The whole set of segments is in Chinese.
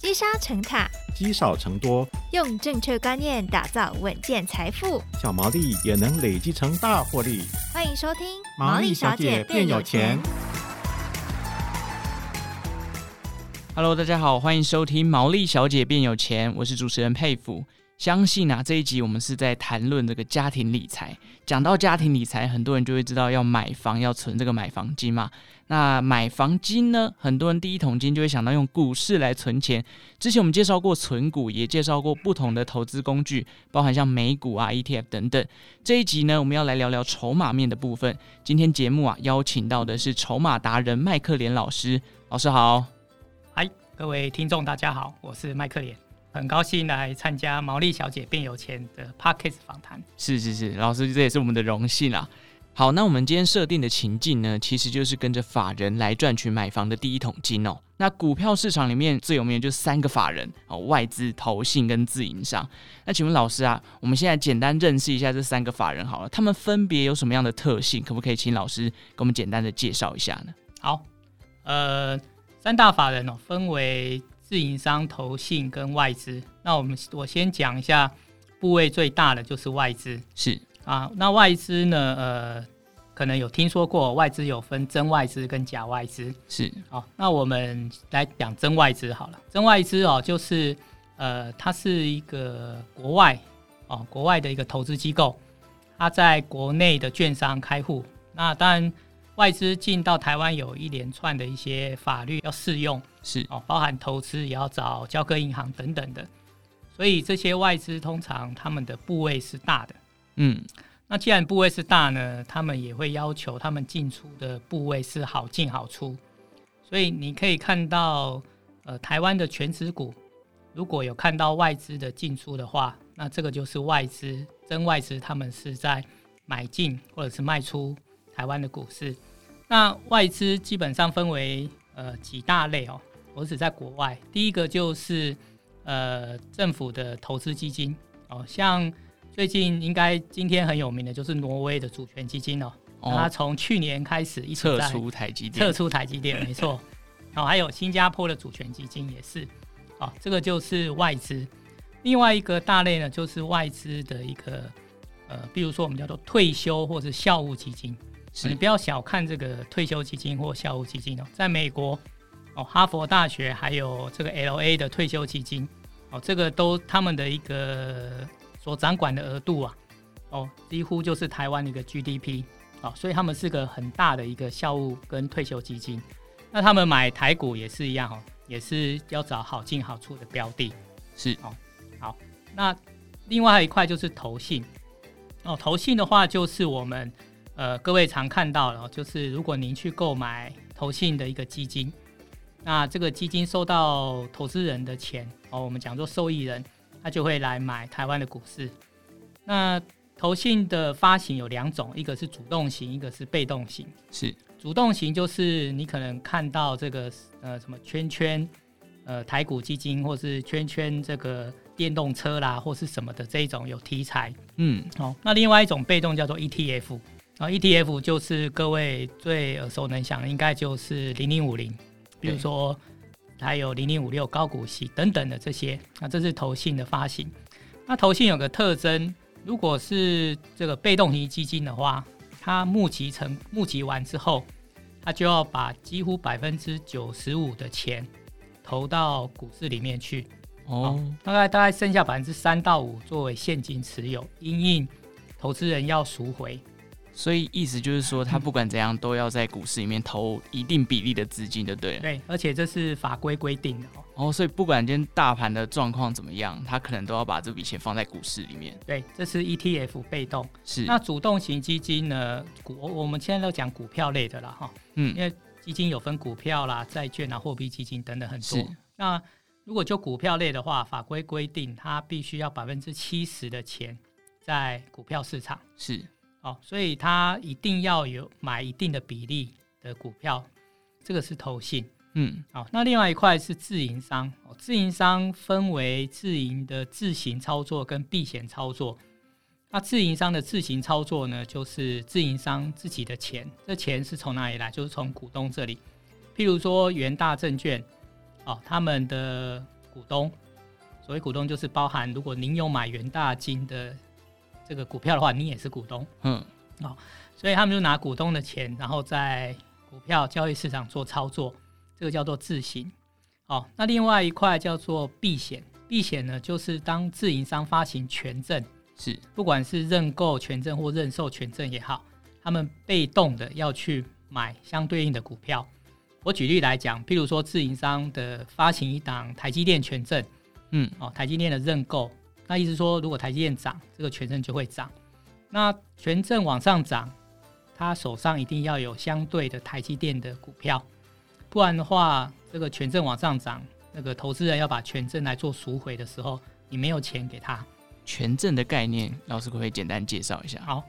积沙成塔，积少成多，用正确观念打造稳健财富，小毛利也能累积成大获利。欢迎收听《毛利小姐变有钱》。Hello，大家好，欢迎收听《毛利小姐变有钱》，我是主持人佩服。相信啊，这一集我们是在谈论这个家庭理财。讲到家庭理财，很多人就会知道要买房要存这个买房金嘛。那买房金呢，很多人第一桶金就会想到用股市来存钱。之前我们介绍过存股，也介绍过不同的投资工具，包含像美股啊、ETF 等等。这一集呢，我们要来聊聊筹码面的部分。今天节目啊，邀请到的是筹码达人麦克连老师。老师好。嗨，各位听众大家好，我是麦克连。很高兴来参加《毛利小姐变有钱》的 Podcast 访谈。是是是，老师，这也是我们的荣幸啦。好，那我们今天设定的情境呢，其实就是跟着法人来赚取买房的第一桶金哦。那股票市场里面最有名的就是三个法人哦，外资、投信跟自营商。那请问老师啊，我们现在简单认识一下这三个法人好了，他们分别有什么样的特性？可不可以请老师给我们简单的介绍一下呢？好，呃，三大法人哦，分为。自营商、投信跟外资，那我们我先讲一下部位最大的就是外资，是啊，那外资呢，呃，可能有听说过外资有分真外资跟假外资，是。好，那我们来讲真外资好了，真外资哦，就是呃，它是一个国外哦，国外的一个投资机构，它在国内的券商开户，那当然。外资进到台湾有一连串的一些法律要适用，是。哦，包含投资也要找交割银行等等的，所以这些外资通常他们的部位是大的，嗯，那既然部位是大呢，他们也会要求他们进出的部位是好进好出，所以你可以看到，呃，台湾的全职股如果有看到外资的进出的话，那这个就是外资真外资，他们是在买进或者是卖出台湾的股市。那外资基本上分为呃几大类哦，我只在国外，第一个就是呃政府的投资基金哦，像最近应该今天很有名的就是挪威的主权基金哦，哦。它从去年开始一直撤出台积电，撤出台积电没错，哦还有新加坡的主权基金也是，哦这个就是外资，另外一个大类呢就是外资的一个呃，比如说我们叫做退休或是校务基金。你不要小看这个退休基金或校务基金哦，在美国哦，哈佛大学还有这个 LA 的退休基金。哦，这个都他们的一个所掌管的额度啊哦，几乎就是台湾的一个 GDP 哦，所以他们是个很大的一个校务跟退休基金。那他们买台股也是一样哦，也是要找好进好出的标的。是哦，好，那另外还有一块就是投信哦，投信的话就是我们。呃，各位常看到了，就是如果您去购买投信的一个基金，那这个基金收到投资人的钱哦，我们讲做受益人，他就会来买台湾的股市。那投信的发行有两种，一个是主动型，一个是被动型。是主动型就是你可能看到这个呃什么圈圈呃台股基金，或是圈圈这个电动车啦，或是什么的这一种有题材。嗯，好，那另外一种被动叫做 ETF。然后 ETF 就是各位最耳熟能详的，应该就是零零五零，比如说还有零零五六高股息等等的这些。那这是投信的发行。那投信有个特征，如果是这个被动型基金的话，它募集成募集完之后，它就要把几乎百分之九十五的钱投到股市里面去。哦，大概大概剩下百分之三到五作为现金持有，因应投资人要赎回。所以意思就是说，他不管怎样都要在股市里面投一定比例的资金，对不对？对，而且这是法规规定的哦。哦，所以不管今天大盘的状况怎么样，他可能都要把这笔钱放在股市里面。对，这是 ETF 被动。是。那主动型基金呢？股我们现在都讲股票类的了哈。嗯。因为基金有分股票啦、债券啊、货币基金等等很多。是。那如果就股票类的话，法规规定它必须要百分之七十的钱在股票市场。是。哦，所以他一定要有买一定的比例的股票，这个是投信。嗯，好，那另外一块是自营商。哦，自营商分为自营的自行操作跟避险操作。那自营商的自行操作呢，就是自营商自己的钱，这钱是从哪里来？就是从股东这里。譬如说元大证券，哦，他们的股东。所谓股东就是包含，如果您有买元大金的这个股票的话，你也是股东。嗯，哦，所以他们就拿股东的钱，然后在股票交易市场做操作，这个叫做自行。哦，那另外一块叫做避险。避险呢，就是当自营商发行权证，是不管是认购权证或认售权证也好，他们被动的要去买相对应的股票。我举例来讲，譬如说自营商的发行一档台积电权证。嗯，哦，台积电的认购，那意思说，如果台积电涨，这个权证就会涨。那权证往上涨，他手上一定要有相对的台积电的股票，不然的话，这个权证往上涨，那个投资人要把权证来做赎回的时候，你没有钱给他。权证的概念，老师可不可以简单介绍一下？好，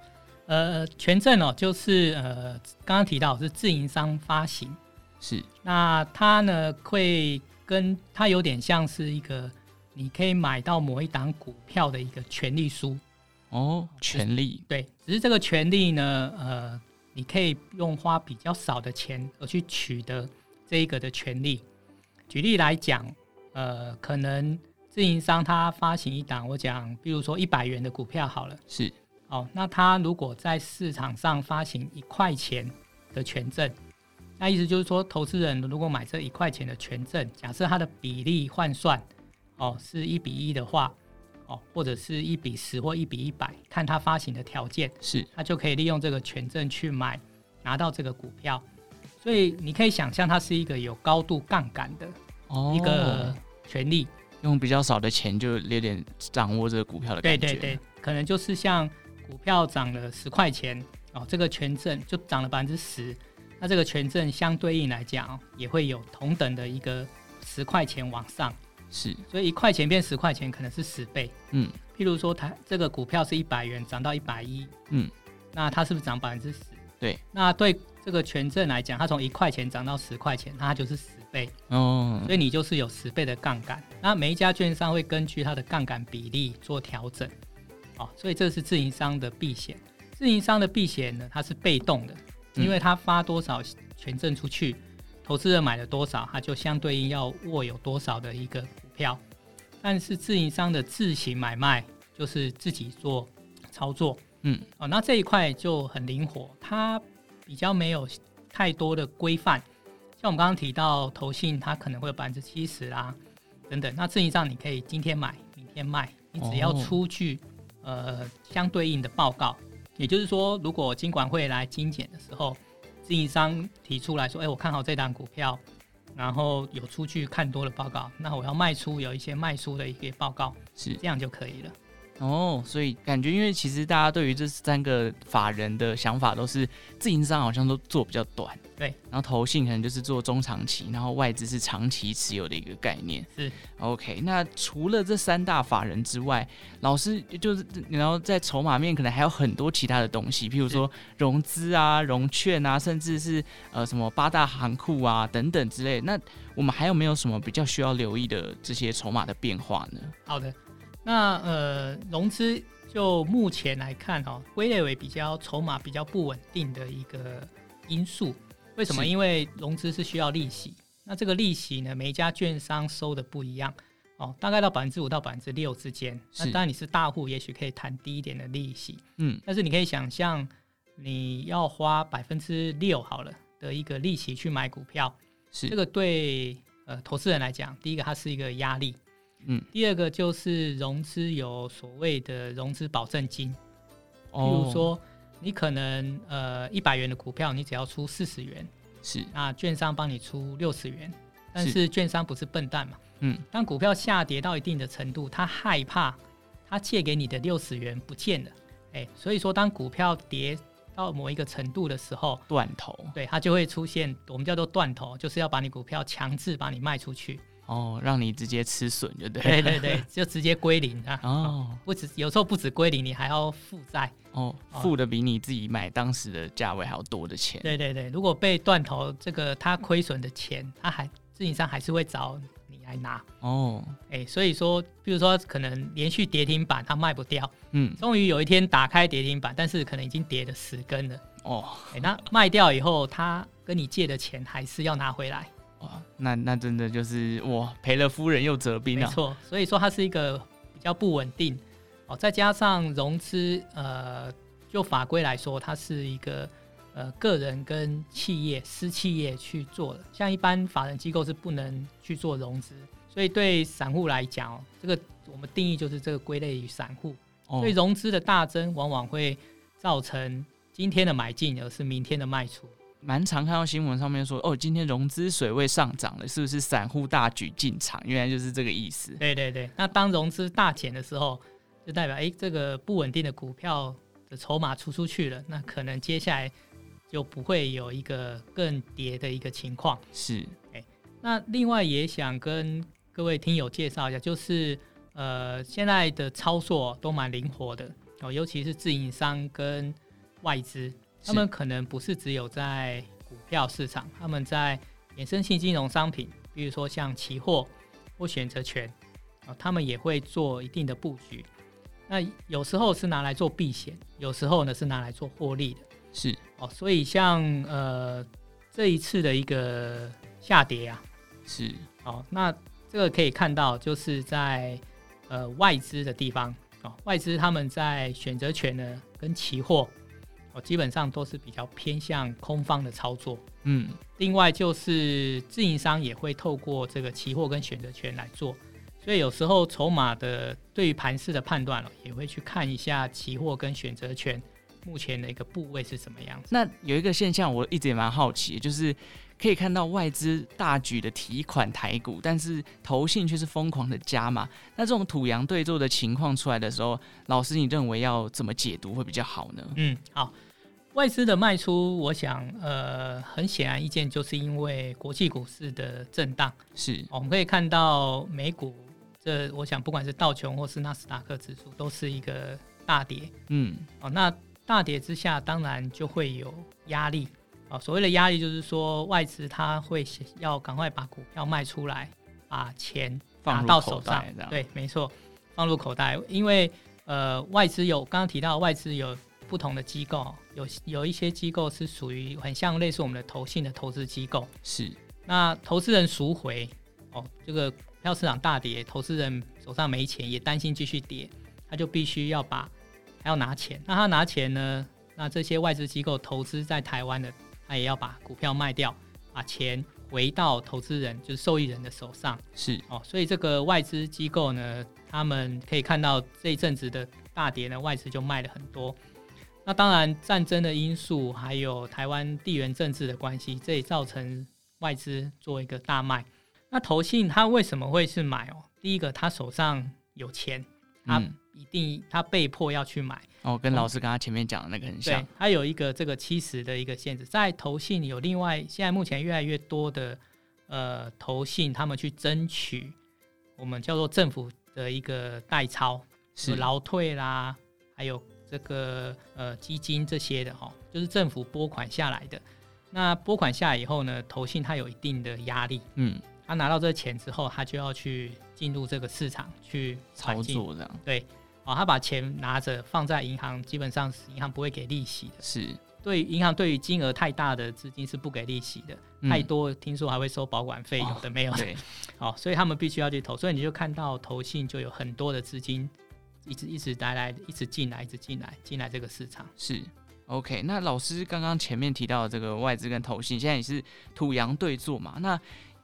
呃，权证哦，就是呃，刚刚提到是自营商发行，是，那它呢会跟它有点像是一个。你可以买到某一档股票的一个权利书哦，权利对，只是这个权利呢，呃，你可以用花比较少的钱而去取得这一个的权利。举例来讲，呃，可能自营商他发行一档，我讲，比如说一百元的股票好了，是哦，那他如果在市场上发行一块钱的权证，那意思就是说，投资人如果买这一块钱的权证，假设它的比例换算。哦，是一比一的话，哦，或者是一比十或一比一百，看它发行的条件，是，它就可以利用这个权证去买，拿到这个股票。所以你可以想象，它是一个有高度杠杆的一个权利，哦，用比较少的钱就有点掌握这个股票的感觉。对对对，可能就是像股票涨了十块钱，哦，这个权证就涨了百分之十，那这个权证相对应来讲，也会有同等的一个十块钱往上。是，所以一块钱变十块钱，可能是十倍。嗯，譬如说，它这个股票是一百元，涨到一百一，嗯，那它是不是涨百分之十？对，那对这个权证来讲，它从一块钱涨到十块钱，那它就是十倍。哦，所以你就是有十倍的杠杆。那每一家券商会根据它的杠杆比例做调整。哦，所以这是自营商的避险。自营商的避险呢，它是被动的，因为它发多少权证出去。嗯投资人买了多少，他就相对应要握有多少的一个股票。但是自营商的自行买卖就是自己做操作，嗯，哦，那这一块就很灵活，它比较没有太多的规范。像我们刚刚提到投信，它可能会有百分之七十啦，等等。那自营商你可以今天买，明天卖，你只要出具、哦、呃相对应的报告。也就是说，如果金管会来精简的时候。自营商提出来说：“哎，我看好这档股票，然后有出去看多的报告，那我要卖出，有一些卖出的一些报告，是这样就可以了。”哦，所以感觉，因为其实大家对于这三个法人的想法都是，自营商好像都做比较短，对，然后投信可能就是做中长期，然后外资是长期持有的一个概念。是 OK，那除了这三大法人之外，老师就是然后在筹码面可能还有很多其他的东西，譬如说融资啊、融券啊，甚至是呃什么八大行库啊等等之类。那我们还有没有什么比较需要留意的这些筹码的变化呢？好的。那呃，融资就目前来看哈、哦，归类为比较筹码比较不稳定的一个因素。为什么？因为融资是需要利息，那这个利息呢，每一家券商收的不一样哦，大概到百分之五到百分之六之间。那当然你是大户，也许可以谈低一点的利息。嗯，但是你可以想象，你要花百分之六好了的一个利息去买股票，是这个对呃投资人来讲，第一个它是一个压力。嗯，第二个就是融资有所谓的融资保证金，哦，比如说你可能呃一百元的股票，你只要出四十元，是，那券商帮你出六十元，但是券商不是笨蛋嘛，嗯，当股票下跌到一定的程度，他害怕他借给你的六十元不见了，哎，所以说当股票跌到某一个程度的时候，断头，对，它就会出现我们叫做断头，就是要把你股票强制把你卖出去。哦，让你直接吃损，就对。对对对，就直接归零啊！哦，不止有时候不止归零，你还要负债哦，负的比你自己买当时的价位还要多的钱。对对对，如果被断头，这个他亏损的钱，他还自营商还是会找你来拿。哦，哎，所以说，比如说可能连续跌停板，他卖不掉，嗯，终于有一天打开跌停板，但是可能已经跌了十根了。哦，哎，那卖掉以后，他跟你借的钱还是要拿回来。哇，那那真的就是哇，赔了夫人又折兵啊。没错，所以说它是一个比较不稳定哦，再加上融资，呃，就法规来说，它是一个呃个人跟企业私企业去做的，像一般法人机构是不能去做融资，所以对散户来讲，这个我们定义就是这个归类于散户，所以融资的大增往往会造成今天的买进，而是明天的卖出。蛮常看到新闻上面说，哦，今天融资水位上涨了，是不是散户大举进场？原来就是这个意思。对对对，那当融资大减的时候，就代表哎，这个不稳定的股票的筹码出出去了，那可能接下来就不会有一个更跌的一个情况。是，哎，那另外也想跟各位听友介绍一下，就是呃，现在的操作都蛮灵活的哦，尤其是自营商跟外资。他们可能不是只有在股票市场，他们在衍生性金融商品，比如说像期货或选择权，啊，他们也会做一定的布局。那有时候是拿来做避险，有时候呢是拿来做获利的。是哦，所以像呃这一次的一个下跌啊，是哦，那这个可以看到就是在呃外资的地方哦，外资他们在选择权呢跟期货。基本上都是比较偏向空方的操作，嗯，另外就是自营商也会透过这个期货跟选择权来做，所以有时候筹码的对于盘势的判断了，也会去看一下期货跟选择权目前的一个部位是什么样子。那有一个现象，我一直也蛮好奇，就是可以看到外资大举的提款台股，但是投信却是疯狂的加码。那这种土洋对坐的情况出来的时候，老师你认为要怎么解读会比较好呢？嗯，好。外资的卖出，我想，呃，很显然一件，就是因为国际股市的震荡。是，我们可以看到美股，这我想不管是道琼或是纳斯达克指数，都是一个大跌。嗯，哦，那大跌之下，当然就会有压力。哦，所谓的压力就是说，外资它会要赶快把股票卖出来，把钱拿到手上。对，没错，放入口袋，因为呃，外资有刚刚提到外资有。不同的机构有有一些机构是属于很像类似我们的投信的投资机构，是那投资人赎回哦，这个票市场大跌，投资人手上没钱，也担心继续跌，他就必须要把还要拿钱，那他拿钱呢？那这些外资机构投资在台湾的，他也要把股票卖掉，把钱回到投资人就是受益人的手上，是哦，所以这个外资机构呢，他们可以看到这一阵子的大跌呢，外资就卖了很多。那当然，战争的因素，还有台湾地缘政治的关系，这也造成外资做一个大卖。那投信他为什么会是买哦？第一个，他手上有钱，他一定他被迫要去买。嗯、哦，跟老师刚刚前面讲的那个很像。对，他有一个这个七十的一个限制，在投信有另外，现在目前越来越多的呃投信，他们去争取我们叫做政府的一个代操，是劳退啦，还有。这个呃基金这些的哈，就是政府拨款下来的。那拨款下来以后呢，投信它有一定的压力，嗯，他拿到这个钱之后，他就要去进入这个市场去操作这样。对，哦，他把钱拿着放在银行，基本上是银行不会给利息的。是，对银行对于金额太大的资金是不给利息的，嗯、太多听说还会收保管费，有的没有的。对，好，所以他们必须要去投，所以你就看到投信就有很多的资金。一直一直带来，一直进来，一直进来，进来这个市场是 OK。那老师刚刚前面提到的这个外资跟投信，现在也是土洋对坐嘛？那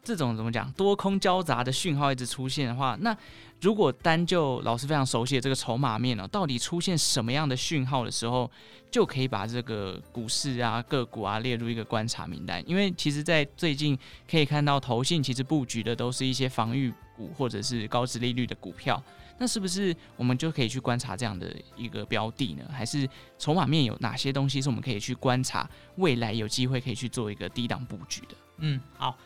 这种怎么讲？多空交杂的讯号一直出现的话，那如果单就老师非常熟悉的这个筹码面呢，到底出现什么样的讯号的时候，就可以把这个股市啊、个股啊列入一个观察名单？因为其实，在最近可以看到，投信其实布局的都是一些防御股或者是高值利率的股票。那是不是我们就可以去观察这样的一个标的呢？还是筹码面有哪些东西是我们可以去观察，未来有机会可以去做一个低档布局的？嗯，好，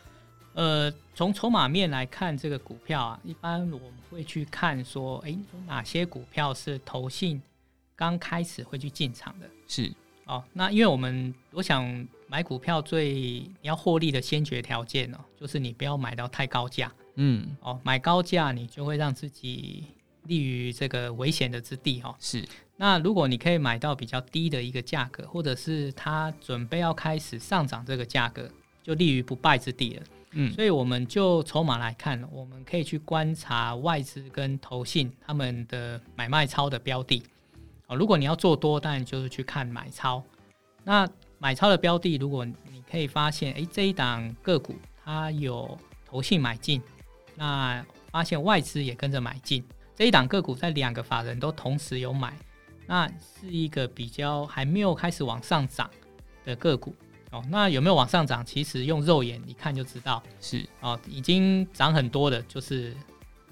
呃，从筹码面来看，这个股票啊，一般我们会去看说，诶，哪些股票是投信刚开始会去进场的？是哦，那因为我们我想买股票最你要获利的先决条件呢，就是你不要买到太高价。嗯，哦，买高价你就会让自己。立于这个危险的之地哦，是。那如果你可以买到比较低的一个价格，或者是它准备要开始上涨这个价格，就立于不败之地了。嗯，所以我们就筹码来看，我们可以去观察外资跟投信他们的买卖超的标的。哦，如果你要做多，当然就是去看买超。那买超的标的，如果你可以发现，哎，这一档个股它有投信买进，那发现外资也跟着买进，这一档个股在两个法人都同时有买，那是一个比较还没有开始往上涨的个股哦。那有没有往上涨？其实用肉眼一看就知道，是哦，已经涨很多的，就是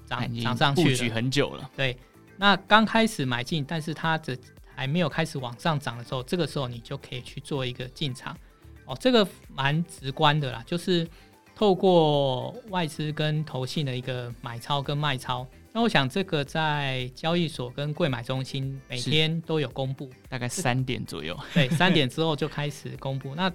涨涨上去了，布局很久了。对，那刚开始买进，但是它的还没有开始往上涨的时候，这个时候你就可以去做一个进场哦。这个蛮直观的啦，就是。透过外资跟投信的一个买超跟卖超，那我想这个在交易所跟柜买中心每天都有公布，大概三点左右。对，三点 之后就开始公布。那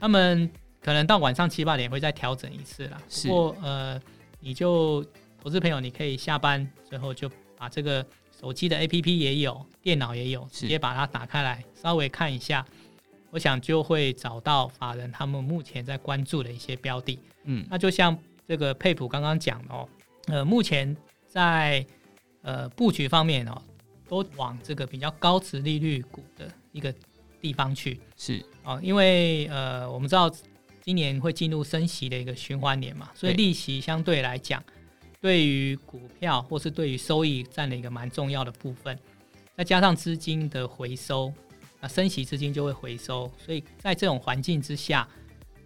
他们可能到晚上七八点会再调整一次啦。不过呃，你就投资朋友，你可以下班之后就把这个手机的 APP 也有，电脑也有，直接把它打开来，稍微看一下。我想就会找到法人他们目前在关注的一些标的，嗯，那就像这个佩普刚刚讲的哦，呃，目前在呃布局方面哦，都往这个比较高值利率股的一个地方去，是哦，因为呃我们知道今年会进入升息的一个循环年嘛，所以利息相对来讲，对于股票或是对于收益占了一个蛮重要的部分，再加上资金的回收。那升息资金就会回收，所以在这种环境之下，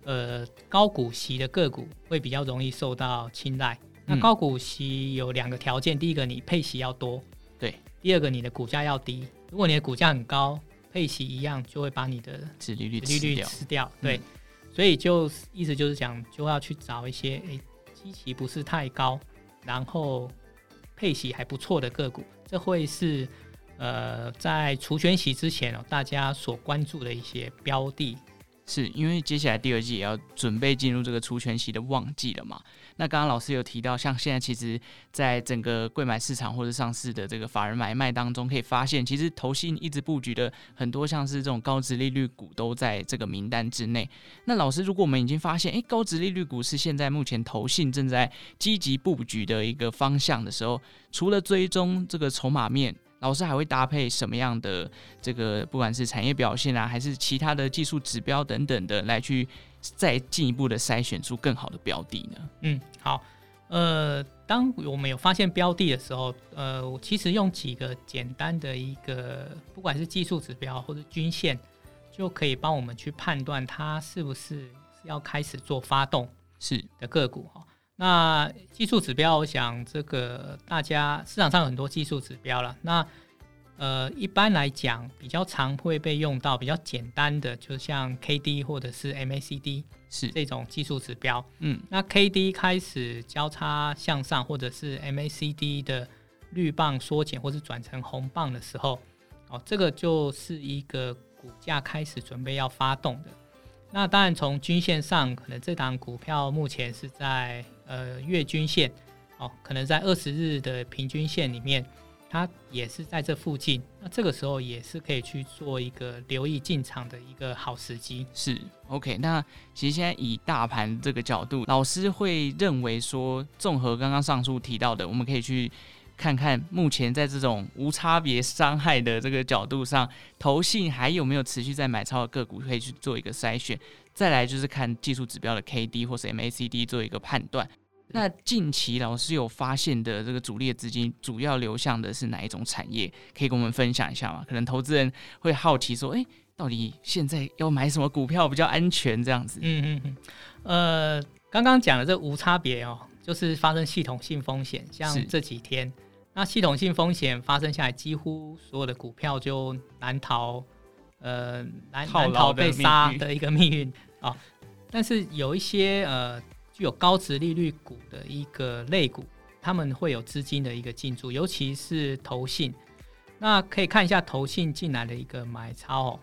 呃，高股息的个股会比较容易受到青睐。那高股息有两个条件，第一个你配息要多，对；第二个你的股价要低。如果你的股价很高，配息一样就会把你的殖利率利率吃掉。对，嗯、所以就意思就是讲，就要去找一些诶，基期不是太高，然后配息还不错的个股，这会是。呃，在除权息之前哦，大家所关注的一些标的，是因为接下来第二季也要准备进入这个除权息的旺季了嘛？那刚刚老师有提到，像现在其实，在整个柜买市场或者上市的这个法人买卖当中，可以发现，其实投信一直布局的很多像是这种高值利率股都在这个名单之内。那老师，如果我们已经发现，诶，高值利率股是现在目前投信正在积极布局的一个方向的时候，除了追踪这个筹码面。老师还会搭配什么样的这个，不管是产业表现啊，还是其他的技术指标等等的，来去再进一步的筛选出更好的标的呢？嗯，好，呃，当我们有发现标的的时候，呃，我其实用几个简单的一个，不管是技术指标或者均线，就可以帮我们去判断它是不是要开始做发动是的个股哈。那技术指标，我想这个大家市场上有很多技术指标了。那呃，一般来讲，比较常会被用到比较简单的，就像 K D 或者是 M A C D 是这种技术指标。嗯，那 K D 开始交叉向上，或者是 M A C D 的绿棒缩减，或是转成红棒的时候，哦，这个就是一个股价开始准备要发动的。那当然，从均线上，可能这档股票目前是在。呃，月均线哦，可能在二十日的平均线里面，它也是在这附近。那这个时候也是可以去做一个留意进场的一个好时机。是 OK。那其实现在以大盘这个角度，老师会认为说，综合刚刚上述提到的，我们可以去看看目前在这种无差别伤害的这个角度上，投信还有没有持续在买超的个股，可以去做一个筛选。再来就是看技术指标的 KD 或是 MACD 做一个判断。那近期老师有发现的这个主力的资金主要流向的是哪一种产业？可以跟我们分享一下吗？可能投资人会好奇说，哎，到底现在要买什么股票比较安全？这样子。嗯嗯嗯。呃，刚刚讲的这无差别哦，就是发生系统性风险，像这几天，那系统性风险发生下来，几乎所有的股票就难逃，呃，难难逃被杀的一个命运啊、哦。但是有一些呃。具有高值利率股的一个类股，他们会有资金的一个进驻，尤其是投信。那可以看一下投信进来的一个买超哦，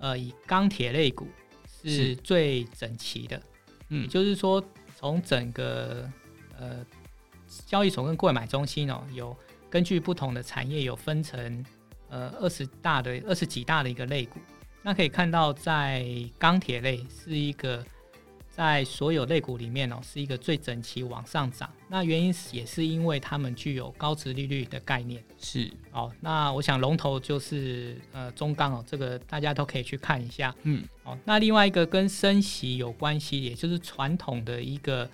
呃，以钢铁类股是最整齐的，嗯，也就是说从整个呃交易所跟购买中心哦，有根据不同的产业有分成呃二十大的二十几大的一个类股，那可以看到在钢铁类是一个。在所有类股里面哦，是一个最整齐往上涨。那原因也是因为他们具有高值利率的概念。是哦，那我想龙头就是呃中钢哦，这个大家都可以去看一下。嗯，哦，那另外一个跟升息有关系，也就是传统的一个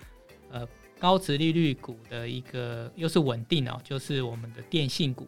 呃高值利率股的一个又是稳定哦，就是我们的电信股。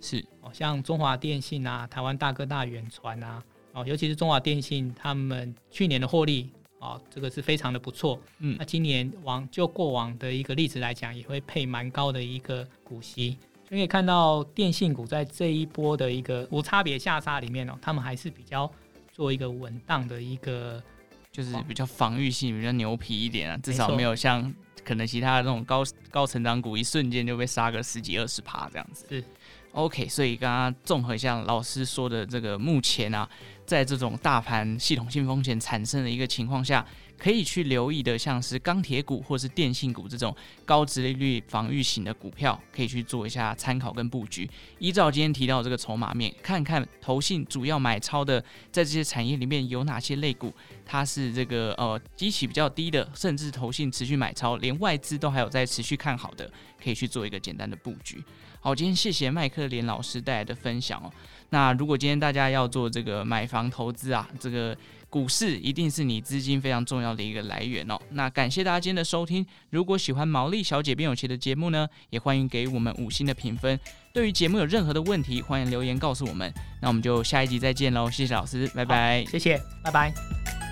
是哦，像中华电信啊、台湾大哥大、远传啊，哦，尤其是中华电信，他们去年的获利。哦，这个是非常的不错。嗯，那今年往就过往的一个例子来讲，也会配蛮高的一个股息，所以可以看到电信股在这一波的一个无差别下杀里面哦，他们还是比较做一个稳当的一个，就是比较防御性、比较牛皮一点啊，至少没有像可能其他的那种高高成长股一瞬间就被杀个十几二十趴这样子。是。OK，所以刚刚综合一下老师说的这个，目前啊，在这种大盘系统性风险产生的一个情况下，可以去留意的，像是钢铁股或是电信股这种高值利率防御型的股票，可以去做一下参考跟布局。依照今天提到这个筹码面，看看投信主要买超的，在这些产业里面有哪些类股，它是这个呃基企比较低的，甚至投信持续买超，连外资都还有在持续看好的，可以去做一个简单的布局。好，今天谢谢麦克连老师带来的分享哦。那如果今天大家要做这个买房投资啊，这个股市一定是你资金非常重要的一个来源哦。那感谢大家今天的收听。如果喜欢毛利小姐变有钱的节目呢，也欢迎给我们五星的评分。对于节目有任何的问题，欢迎留言告诉我们。那我们就下一集再见喽，谢谢老师，拜拜，谢谢，拜拜。